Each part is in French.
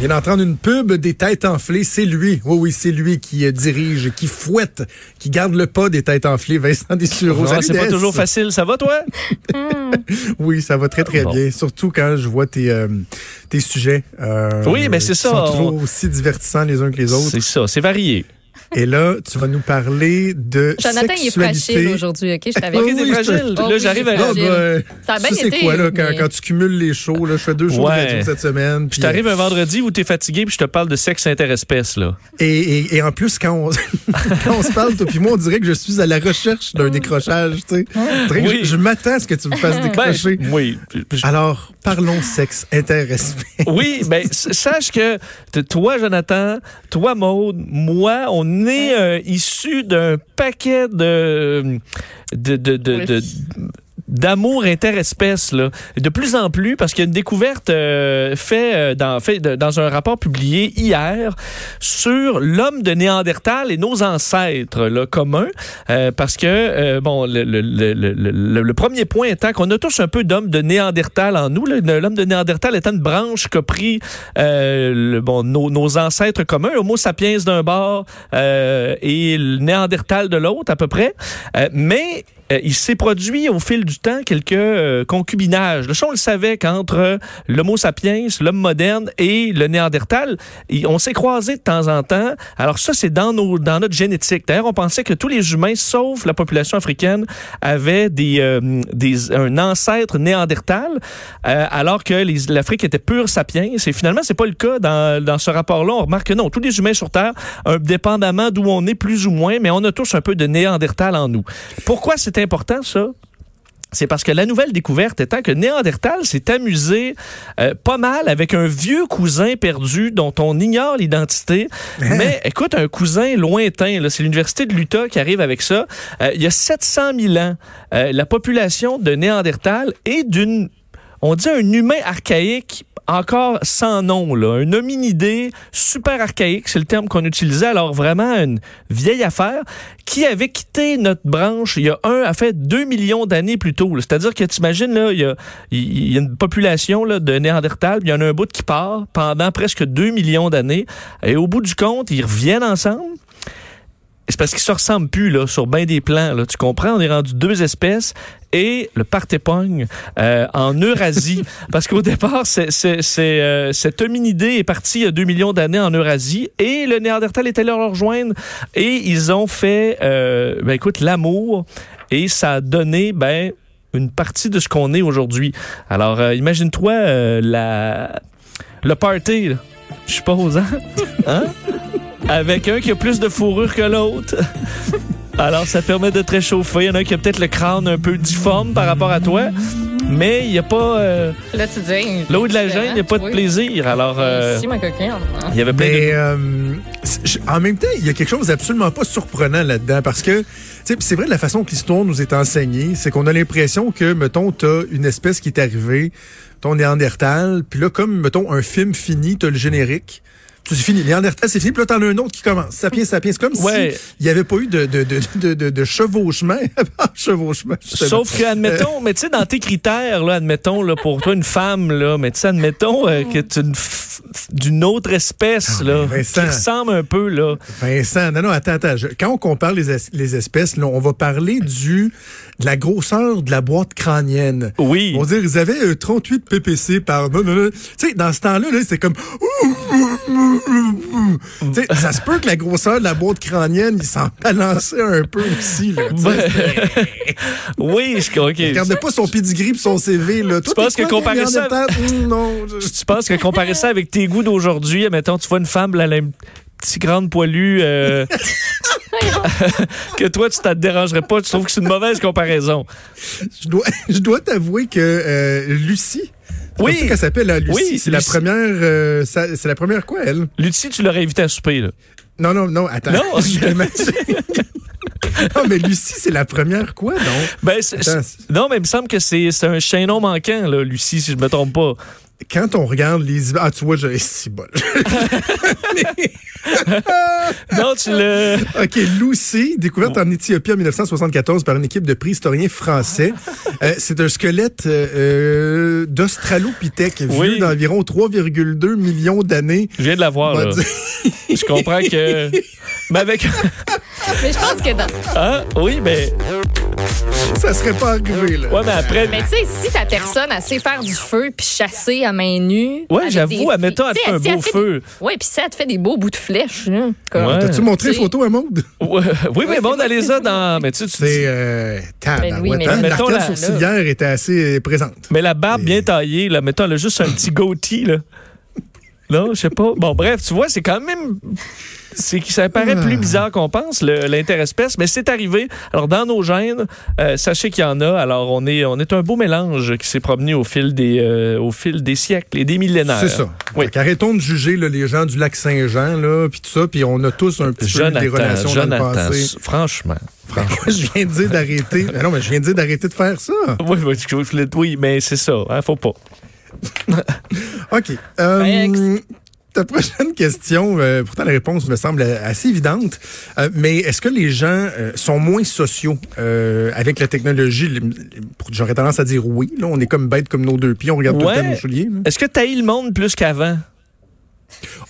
Il vient d'entendre une pub des têtes enflées. C'est lui. Oui, oui, c'est lui qui euh, dirige, qui fouette, qui garde le pas des têtes enflées. Vincent Dessureau. Salut, c'est pas Des. toujours facile. Ça va, toi? Oui, ça va très, très Bon. bien. Surtout quand je vois tes, euh, tes sujets. euh, Oui, ben, c'est qui ça. sont toujours On- aussi divertissants les uns que les autres. C'est ça, c'est varié. Et là, tu vas nous parler de Jonathan, il est sexualité. fragile aujourd'hui, OK? Je t'avais t'es oui, fragile. je Là, Oh j'arrive à. fragile. ben, Ça a bien c'est été, quoi, là, quand, mais- quand tu cumules les shows, là, je fais deux shows Ouais. de cette semaine. Je puis, t'arrive un vendredi où t'es fatigué puis je te parle de sexe interespèce, là. Et, et, et en plus, quand on, quand on se parle, toi puis moi, on dirait que je suis à la recherche d'un décrochage. Tu sais. Que Oui. Je, je m'attends à ce que tu me fasses Ben, décrocher. oui. Je- Alors, parlons sexe, intéressement. Oui, ben sache que toi, Jonathan, toi, Maude, moi, on est euh, issus d'un paquet de de de, de, de- d'amour interespèce là. De plus en plus parce qu'il y a une découverte euh, fait euh, dans un rapport publié hier sur l'homme de Néandertal et nos ancêtres communs. Euh, parce que euh, bon le, premier point étant qu'on a tous un peu d'homme de Néandertal en nous l'homme de Néandertal étant une branche qu'a pris bon nos, ancêtres communs Homo sapiens d'un bord et le Néandertal de l'autre à peu près. Mais euh, il s'est produit au fil du temps quelques euh, concubinages. Le on le savait qu'entre euh, l'Homo sapiens, l'homme moderne et le Néandertal, on s'est croisés de temps en temps. Alors ça, c'est dans, nos, dans notre génétique. D'ailleurs, on pensait que tous les humains, sauf la population africaine, avaient des, euh, des, un ancêtre néandertal, alors que l'Afrique était pure sapiens. Et finalement, c'est pas le cas dans, dans ce rapport-là. On remarque que non, tous les humains sur Terre, euh, dépendamment d'où on est plus ou moins, mais on a tous un peu de néandertal en nous. Pourquoi c'est important, ça? C'est parce que la nouvelle découverte étant que Néandertal s'est amusé euh, pas mal avec un vieux cousin perdu dont on ignore l'identité. Mais écoute, un cousin lointain, c'est l'Université de l'Utah qui arrive avec ça. Euh, il y a 700 000 ans, euh, la population de Néandertal est d'une, on dit un humain archaïque encore sans nom, là. un hominidé super archaïque, c'est le terme qu'on utilisait, alors vraiment une vieille affaire, qui avait quitté notre branche il y a un, a fait deux millions d'années plus tôt. C'est-à-dire que t'imagines, là, il y a, une population là, de Néandertal, il y en a un bout qui part pendant presque deux millions d'années, et au bout du compte, ils reviennent ensemble. C'est parce qu'ils se ressemblent plus là, sur bien des plans. Là. Tu comprends? On est rendu deux espèces et le partépogne euh, en Eurasie. parce qu'au départ, c'est, c'est, c'est, euh, cet hominidé est parti il y a deux millions d'années en Eurasie et le Néandertal est allé leur rejoindre et ils ont fait, euh, ben, écoute, l'amour et ça a donné, ben, une partie de ce qu'on est aujourd'hui. Alors, euh, imagine-toi euh, la, le party, là, je suppose, hein? Hein? Avec un qui a plus de fourrure que l'autre. Alors, ça permet de te réchauffer. Il y en a qui a peut-être le crâne un peu difforme par rapport à toi, mais il n'y a pas... euh, Là, tu dis. là où de la gêne, il n'y a pas de Oui. plaisir. Alors, euh, Si, ma coquine. il y avait plein Mais de... euh, en même temps, il y a quelque chose d'absolument pas surprenant là-dedans parce que tu sais, c'est vrai de la façon que l'histoire nous est enseignée, c'est qu'on a l'impression que mettons t'as une espèce qui est arrivée, ton Néandertal, puis là comme mettons un film fini, t'as le générique. Tout c'est fini. Néandertal, c'est fini. Puis là, t'en as un autre qui commence. Sapiens, sapiens. C'est comme Ouais. si il n'y avait pas eu de, de, de, de, chevauchement. Sauf que, admettons, mais tu sais, dans tes critères, là, admettons, là, pour toi, une femme, là, mais tu sais, admettons euh, que tu une d'une autre espèce, Ah, là, mais qui Vincent. ressemble un peu, là. Vincent, non, non, attends, attends. Je- quand on compare les, es- les espèces, là, on va parler du de la grosseur de la boîte crânienne. Oui. On va dire, ils avaient euh, 38 ppc par... Tu sais, dans ce temps-là, là, c'est comme... Ça se peut que la grosseur de la boîte crânienne, il s'en balançait un peu aussi. Là. Ben, oui, je, OK. Regardez pas son pedigree pis son CV. Là. Toi, penses t'es que quoi, comparer ça- Néandertal? Hum, non. je- Tu penses que comparer ça avec tes goûts d'aujourd'hui, admettons, tu vois une femme, là, elle a une petite grande poilue, euh, que toi, tu t'en dérangerais pas. Tu trouves que c'est une mauvaise comparaison. Je dois, je dois t'avouer que euh, Lucie, c'est Oui. qu'elle s'appelle, hein, Lucie. Oui, c'est la première, euh, c'est la première quoi, elle? Lucie, tu l'aurais invité à souper, là. Non, non, non, attends. Non. Je l'imagine. non, mais Lucie, c'est la première quoi, non? Ben, Attends, non, mais il me semble que c'est c'est un chaînon manquant, là, Lucie, si je me trompe pas. Quand on regarde les... Ah, tu vois, j'ai... C'est bon. non, tu le... OK, Lucy, découverte en Éthiopie en 1974 par une équipe de préhistoriens français. Euh, c'est un squelette euh, euh, d'Australopithèque, vieux Oui. d'environ 3,2 millions d'années. Je viens de la voir, va là. dire- Je comprends que... Mais avec... Mais je pense que dans. Hein? Oui, mais... Ça serait pas arrivé, là. Ouais, mais après... Mais tu sais, si ta personne, elle sait faire du feu puis chasser à main nue. Ouais, j'avoue, admettons, elle te fait un elle beau fait feu. des- Ouais, puis ça, elle te fait des beaux bouts de flèche, là. Comme- Ouais. T'as-tu montré les photos à Maude? Ouais, oui, mais c'est bon, on pas- a les a dans... Mais tu sais, tu C'est euh, Ben oui, mais hein? mettons la- sourcilière était assez présente. Mais la barbe bien taillée, là, mettons, elle a juste un petit goatee, là. Non, je sais pas. Bon, bref, tu vois, c'est quand même. C'est que ça paraît plus bizarre qu'on pense, l'interespèce, mais c'est arrivé. Alors, dans nos gènes, euh, sachez qu'il y en a. Alors, on est, on est un beau mélange qui s'est promené au fil des, euh, au fil des siècles et des millénaires. C'est ça. Oui. Fait qu'arrêtons de juger là, les gens du lac Saint-Jean, là, puis tout ça, puis on a tous un petit peu des Jonathan, relations dans le Jonathan, passé. franchement. Franchement. je viens de dire d'arrêter. Mais non, mais je viens de dire d'arrêter de faire ça. oui, oui, mais c'est ça. Hein, faut pas. OK. Euh, Next. Ta prochaine question, euh, pourtant la réponse me semble assez évidente, euh, mais est-ce que les gens euh, sont moins sociaux euh, avec la technologie? J'aurais tendance à dire oui. Là, on est comme bêtes comme nos deux pieds, on regarde tout le temps nos souliers. Est-ce que tu le monde plus qu'avant?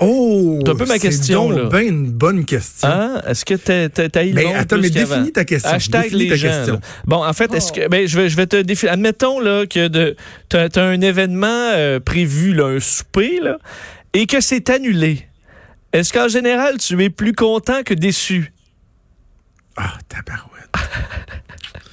Oh! C'est un peu ma question. C'est une bonne question. Hein? Est-ce que t'as t'as le Mais monde attends, plus mais qu'avant? définis ta question. Hashtag Définis les ta gens. question. là. Bon, en fait, est-ce que ben, je vais je vais te définir. Admettons là que de t'as as un événement euh, prévu, là, un souper, là, et que c'est annulé. Est-ce qu'en général, tu es plus content que déçu? Ah, tabarouette.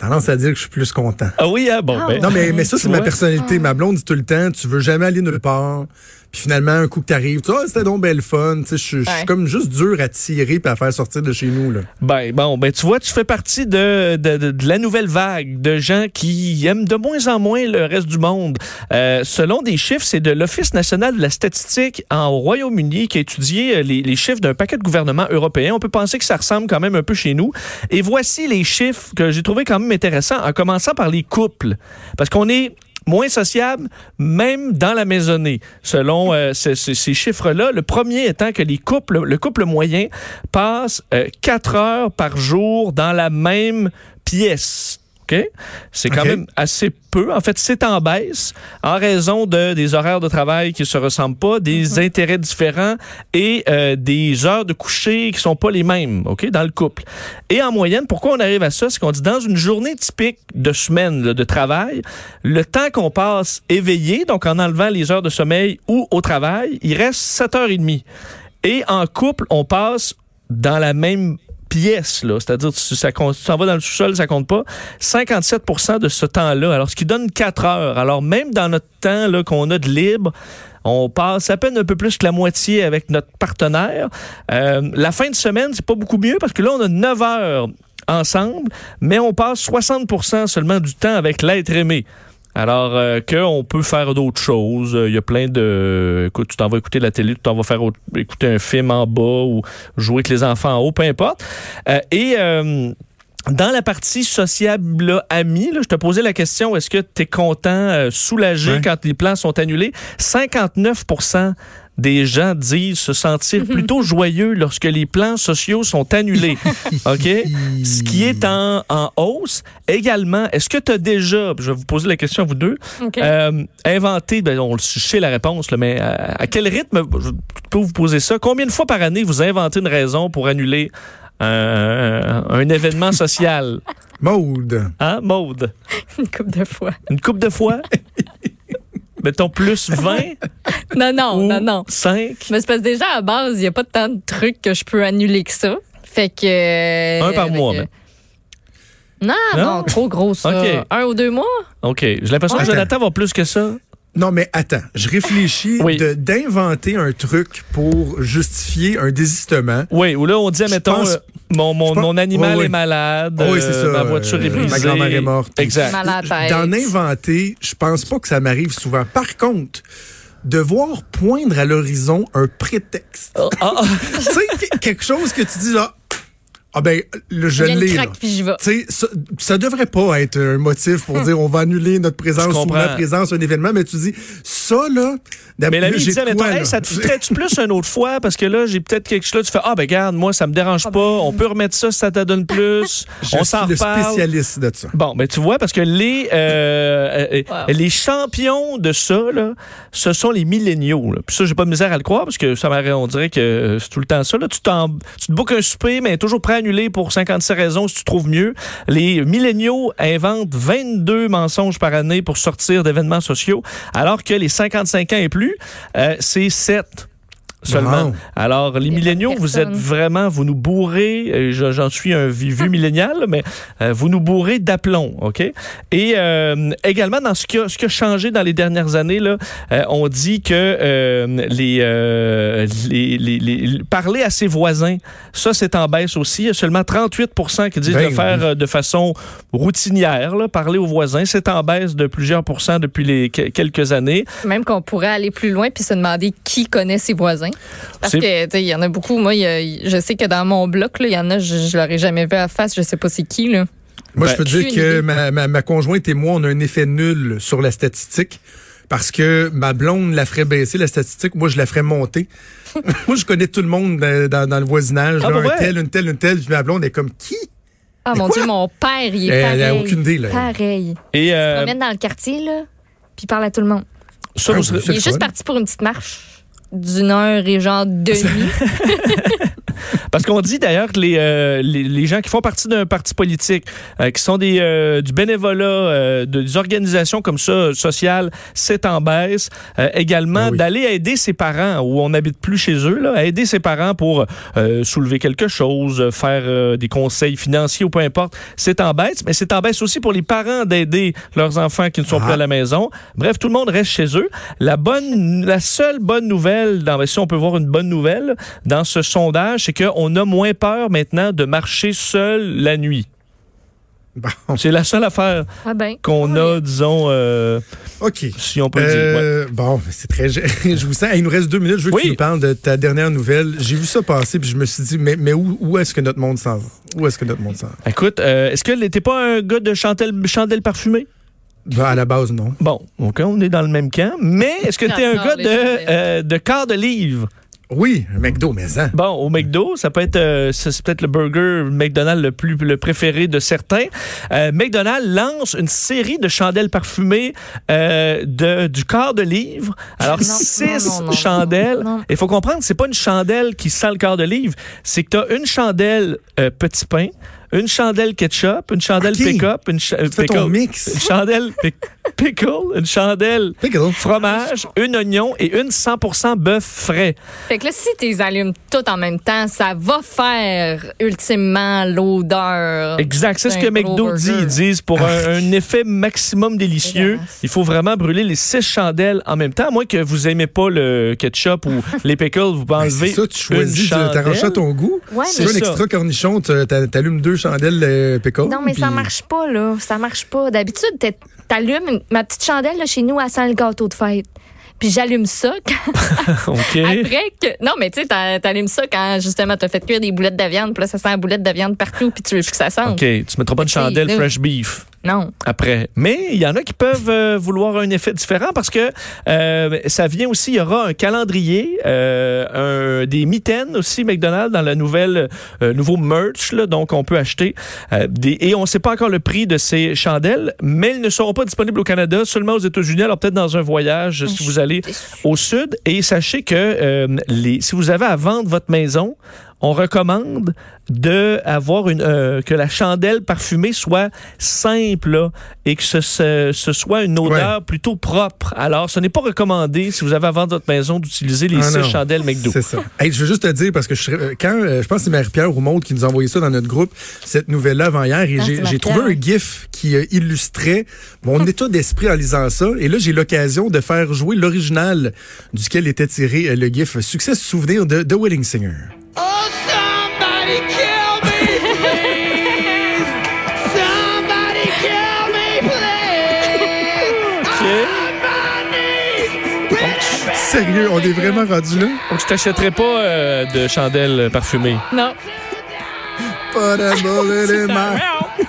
tendance à dire que je suis plus content. Ah oui, hein? Bon, Ah ben, Non, mais, mais ça, c'est ma personnalité. Ma blonde dit tout le temps, tu veux jamais aller nulle part. Puis finalement, un coup que t'arrives, tu vois, ah, c'était donc belle fun. Tu sais, je suis- comme juste dur à tirer puis à faire sortir de chez nous, là. Ben, bon, ben, tu vois, tu fais partie de, de, de- de la nouvelle vague de gens qui aiment de moins en moins le reste du monde. Euh, selon des chiffres, c'est de l'Office national de la statistique en Royaume-Uni qui a étudié euh, les, les chiffres d'un paquet de gouvernements européens. On peut penser que ça ressemble quand même un peu chez nous. Et voici les chiffres que j'ai trouvé quand même intéressants, en commençant par les couples. Parce qu'on est moins sociable, même dans la maisonnée, selon euh, ce- ce- ces chiffres-là. Le premier étant que les couples, le couple moyen passe euh, quatre heures par jour dans la même pièce. OK? C'est quand même assez peu. En fait, c'est en baisse en raison de, des horaires de travail qui se ressemblent pas, des intérêts différents et euh, des heures de coucher qui sont pas les mêmes, OK, dans le couple. Et en moyenne, pourquoi on arrive à ça? C'est qu'on dit dans une journée typique de semaine là, de travail, le temps qu'on passe éveillé, donc en enlevant les heures de sommeil ou au travail, il reste 7 heures et demie. Et en couple, on passe dans la même pièce, là. C'est-à-dire, tu ça compte- tu s'en vas dans le sous-sol, ça compte pas. 57% de ce temps-là. Alors, ce qui donne 4 heures. Alors, même dans notre temps, là, qu'on a de libre, on passe à peine un peu plus que la moitié avec notre partenaire. Euh, la fin de semaine, c'est pas beaucoup mieux parce que là, on a 9 heures ensemble, mais on passe 60% seulement du temps avec l'être aimé. Alors euh, qu'on peut faire d'autres choses. Euh, Il y a plein de... Écoute, tu t'en vas écouter la télé, tu t'en vas faire écouter un film en bas ou jouer avec les enfants en haut, peu importe. Euh, et... dans la partie sociable, là, amis, là, je te posais la question, est-ce que tu es content, euh, soulagé Ouais. quand les plans sont annulés? 59% des gens disent se sentir plutôt joyeux lorsque les plans sociaux sont annulés. OK? Ce qui est en, en hausse. Également, est-ce que tu as déjà, je vais vous poser la question à vous deux, euh, inventé, ben, on le sait la réponse, là, mais euh, à quel rythme, je peux vous poser ça, combien de fois par année vous inventez une raison pour annuler un, un événement social? Maude. Hein, Maude? Une couple de fois. Une coupe de fois? Mettons plus 20 Non, non, ou non, non. 5? Mais c'est parce que déjà, à base, il n'y a pas tant de trucs que je peux annuler que ça. Fait que. euh, Un par mois, que- mais. Non, Non? non, trop gros, ça. OK. Un ou deux mois? OK. J'ai l'impression que Attends. Jonathan va plus que ça. Non, mais attends, je réfléchis Oui. d'inventer un truc pour justifier un désistement. Oui, ou là, on dit, mettons, pense- euh, mon, mon, je pense- mon animal Oui, oui. est malade, Oui, euh, ça, ma voiture est euh, brisée. ma grand-mère est morte. Exact. D'en inventer, je pense pas que ça m'arrive souvent. Par contre, de voir poindre à l'horizon un prétexte. Ah, tu sais, que- quelque chose que tu dis là, ah ben, là, je l'ai. là. craque, puis j'y vais. Tu sais, ça, ça devrait pas être un motif pour dire on va annuler notre présence ou la présence d'un événement, mais tu dis ça là, Mais mais quoi, toi, hey, ça te fitterait-tu plus une autre fois? Parce que là, j'ai peut-être quelque chose là. Tu fais, ah, ben, garde, moi, ça me dérange Ah, pas. ben. On peut remettre ça si ça te donne plus. Je On suis s'en le reparle. spécialiste de ça. Bon, ben tu vois, parce que les euh, euh, Wow. les champions de ça, là, ce sont les milléniaux. là. Puis ça, j'ai pas de misère à le croire, parce que ça m'arrête, on dirait que euh, c'est tout le temps ça. Là. Tu, t'en- tu te bookes un souper, mais toujours prêt à pour 56 raisons si tu trouves mieux. Les milléniaux inventent 22 mensonges par année pour sortir d'événements sociaux, alors que les 55 ans et plus, euh, c'est 7 seulement. Wow. Alors, les milléniaux, vous êtes vraiment, vous nous bourrez, euh, je- j'en suis un vi- vieux millénial, mais euh, vous nous bourrez d'aplomb, OK? Et euh, également, dans ce qui, a, ce qui a changé dans les dernières années, là, euh, on dit que euh, les, euh, les, les- les- parler à ses voisins, ça, c'est en baisse aussi. Il y a seulement 38% qui disent Ben de faire oui. de façon routinière, là, parler aux voisins. C'est en baisse de plusieurs pourcents depuis les que- quelques années. Même qu'on pourrait aller plus loin puis se demander qui connaît ses voisins. Parce que, tu sais, il y en a beaucoup. Moi, il y a- je sais que dans mon bloc, là, il y en a, je, je l'aurais jamais vu à face. Je sais pas c'est qui, là. Moi, Ben, je peux te aucune dire que ma, ma, ma conjointe et moi, on a un effet nul sur la statistique. Parce que ma blonde la ferait baisser, la statistique. Moi, je la ferais monter. moi, je connais tout le monde dans, dans- dans le voisinage. Ah, là, un vrai? tel, une telle, une telle. Puis ma blonde est comme qui? Ah, mon? Dieu, mon père, il est Elle- pareil. elle a aucune idée, là. Pareil. Et Il se euh, promène dans le quartier, là, puis il parle à tout le monde. ça, Ah, vous Il est juste fun. parti pour une petite marche d'une heure et genre demi. Parce qu'on dit d'ailleurs que les, euh, les, les gens qui font partie d'un parti politique, euh, qui sont des, euh, du bénévolat, de- des organisations comme ça, sociales, c'est en baisse. Également, Ah oui. d'aller aider ses parents où on n'habite plus chez eux, là, aider ses parents pour soulever quelque chose, faire des conseils financiers ou peu importe, c'est en baisse. Mais c'est en baisse aussi pour les parents d'aider leurs enfants qui ne sont Ah. plus à la maison. Bref, tout le monde reste chez eux. La bonne, la seule bonne nouvelle, dans, si on peut voir une bonne nouvelle dans ce sondage, c'est qu'on a moins peur maintenant de marcher seul la nuit. Bon, C'est la seule affaire Ah ben. qu'on Oui. a, disons, euh, OK. si on peut dire. ouais. Euh, Bon, c'est très. Je, je vous sens. Il nous reste deux minutes. Je veux Oui. que tu nous parles de ta dernière nouvelle. J'ai vu ça passer, puis je me suis dit, mais, mais où, où est-ce que notre monde s'en va? Où est-ce que notre monde s'en va? Écoute, euh, est-ce que t'es pas un gars de chandelle, chandelle parfumée? Ben, à la base, non. Bon, OK, on est dans le même camp. Mais est-ce que t'es un J'adore gars de, euh, de quart de livre? Oui, un McDo, mais hein. Bon, au McDo, ça peut être, euh, ça, c'est peut-être le burger McDonald's le plus le préféré de certains. Euh, McDonald's lance une série de chandelles parfumées euh, de du quart de livre. Alors Non, six non, non, non, chandelles. Il faut comprendre, c'est pas une chandelle qui sent le quart de livre, c'est que t'as une chandelle euh, petit pain, une chandelle ketchup, une chandelle pick-up, une, cha- Tu mix. une chandelle pic- pickle, une chandelle Pickle. fromage, une oignon et une 100% bœuf frais. Fait que là, si tu les allumes toutes en même temps, ça va faire ultimement l'odeur. Exact. C'est ce que McDo dit. Ils disent pour un, un effet maximum délicieux, il faut vraiment brûler les six chandelles en même temps. À moins que vous aimez pas le ketchup ou les pickles, vous pouvez Ben, enlever c'est ça, tu choisis, t'arranges ça à ton goût. Ouais, Si tu mais veux un C'est ça. extra cornichon, tu- t'a- t'allumes deux chandelles euh, pickle. Non, mais ça puis- marche pas, là. Ça marche pas. D'habitude, t'es- t'allumes ma petite chandelle, là, chez nous, elle sent le gâteau de fête. Puis j'allume ça quand- OK. après que. Non, mais tu sais, t'a- t'allumes ça quand justement t'as fait cuire des boulettes de viande, puis là, ça sent la boulette de viande partout, puis tu veux que ça sente. OK. Tu mettras pas de chandelle fresh beef. Non. après. Mais il y en a qui peuvent euh, vouloir un effet différent parce que euh, ça vient aussi, il y aura un calendrier, euh, un, des mitaines aussi McDonald's dans la nouvelle nouveau merch, là, donc on peut acheter des et on ne sait pas encore le prix de ces chandelles, mais elles ne seront pas disponibles au Canada, seulement aux États-Unis. Alors peut-être dans un voyage si vous allez au sud. Et sachez que les, si vous avez à vendre votre maison, on recommande de avoir une euh, que la chandelle parfumée soit simple là, et que ce, ce, ce soit une odeur plutôt propre. Alors, ce n'est pas recommandé si vous avez à vendre votre maison d'utiliser les Ah six non. chandelles McDo. C'est ça. Hey, je veux juste te dire, parce que je, serais- euh, quand, euh, je pense que c'est Marie-Pierre Roumaud qui nous a envoyé ça dans notre groupe, cette nouvelle-là avant hier, et Ah, j'ai trouvé un gif qui euh, illustrait mon état d'esprit en lisant ça. Et là, j'ai l'occasion de faire jouer l'original duquel était tiré euh, le gif Succès souvenir de The Wedding Singer. Sérieux, on est vraiment rendu là? Donc, je t'achèterai pas euh, de chandelles parfumées. Non. Put a bullet in my...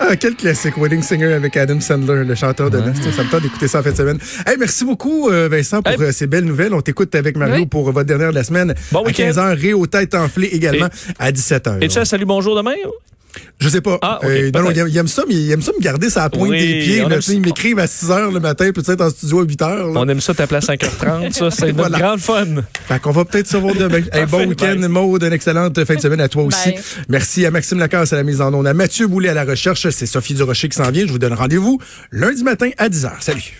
Ah, quel classique, Wedding Singer avec Adam Sandler, le chanteur de Nest. Ça me tente d'écouter ça en fin de semaine. Hey, merci beaucoup, euh, Vincent, pour Hey. euh, ces belles nouvelles. On t'écoute avec Mario Oui. pour votre dernière de la semaine. Bon à week-end. 15h, Réo Tête enflée également à 17h. Et tu as salut bonjour demain? Je sais pas. Ah, ok, Euh, non, non, il aime- ça, mais il aime ça me garder sa pointe Oui, des pieds. là. aime Tu sais, il ça. m'écrivent à 6 h le matin, peut-être en studio à 8 h. On aime ça t'appeler à 5h30, ça, c'est notre Voilà. grande fun. Fait qu'on va peut-être se voir demain. Hey, bon week-end. Maud. Une excellente fin de semaine à toi aussi. Bye. Merci à Maxime Lacasse à la mise en onde, à Mathieu Boulet à la recherche. C'est Sophie Durocher qui s'en vient. Je vous donne rendez-vous lundi matin à 10h. Salut.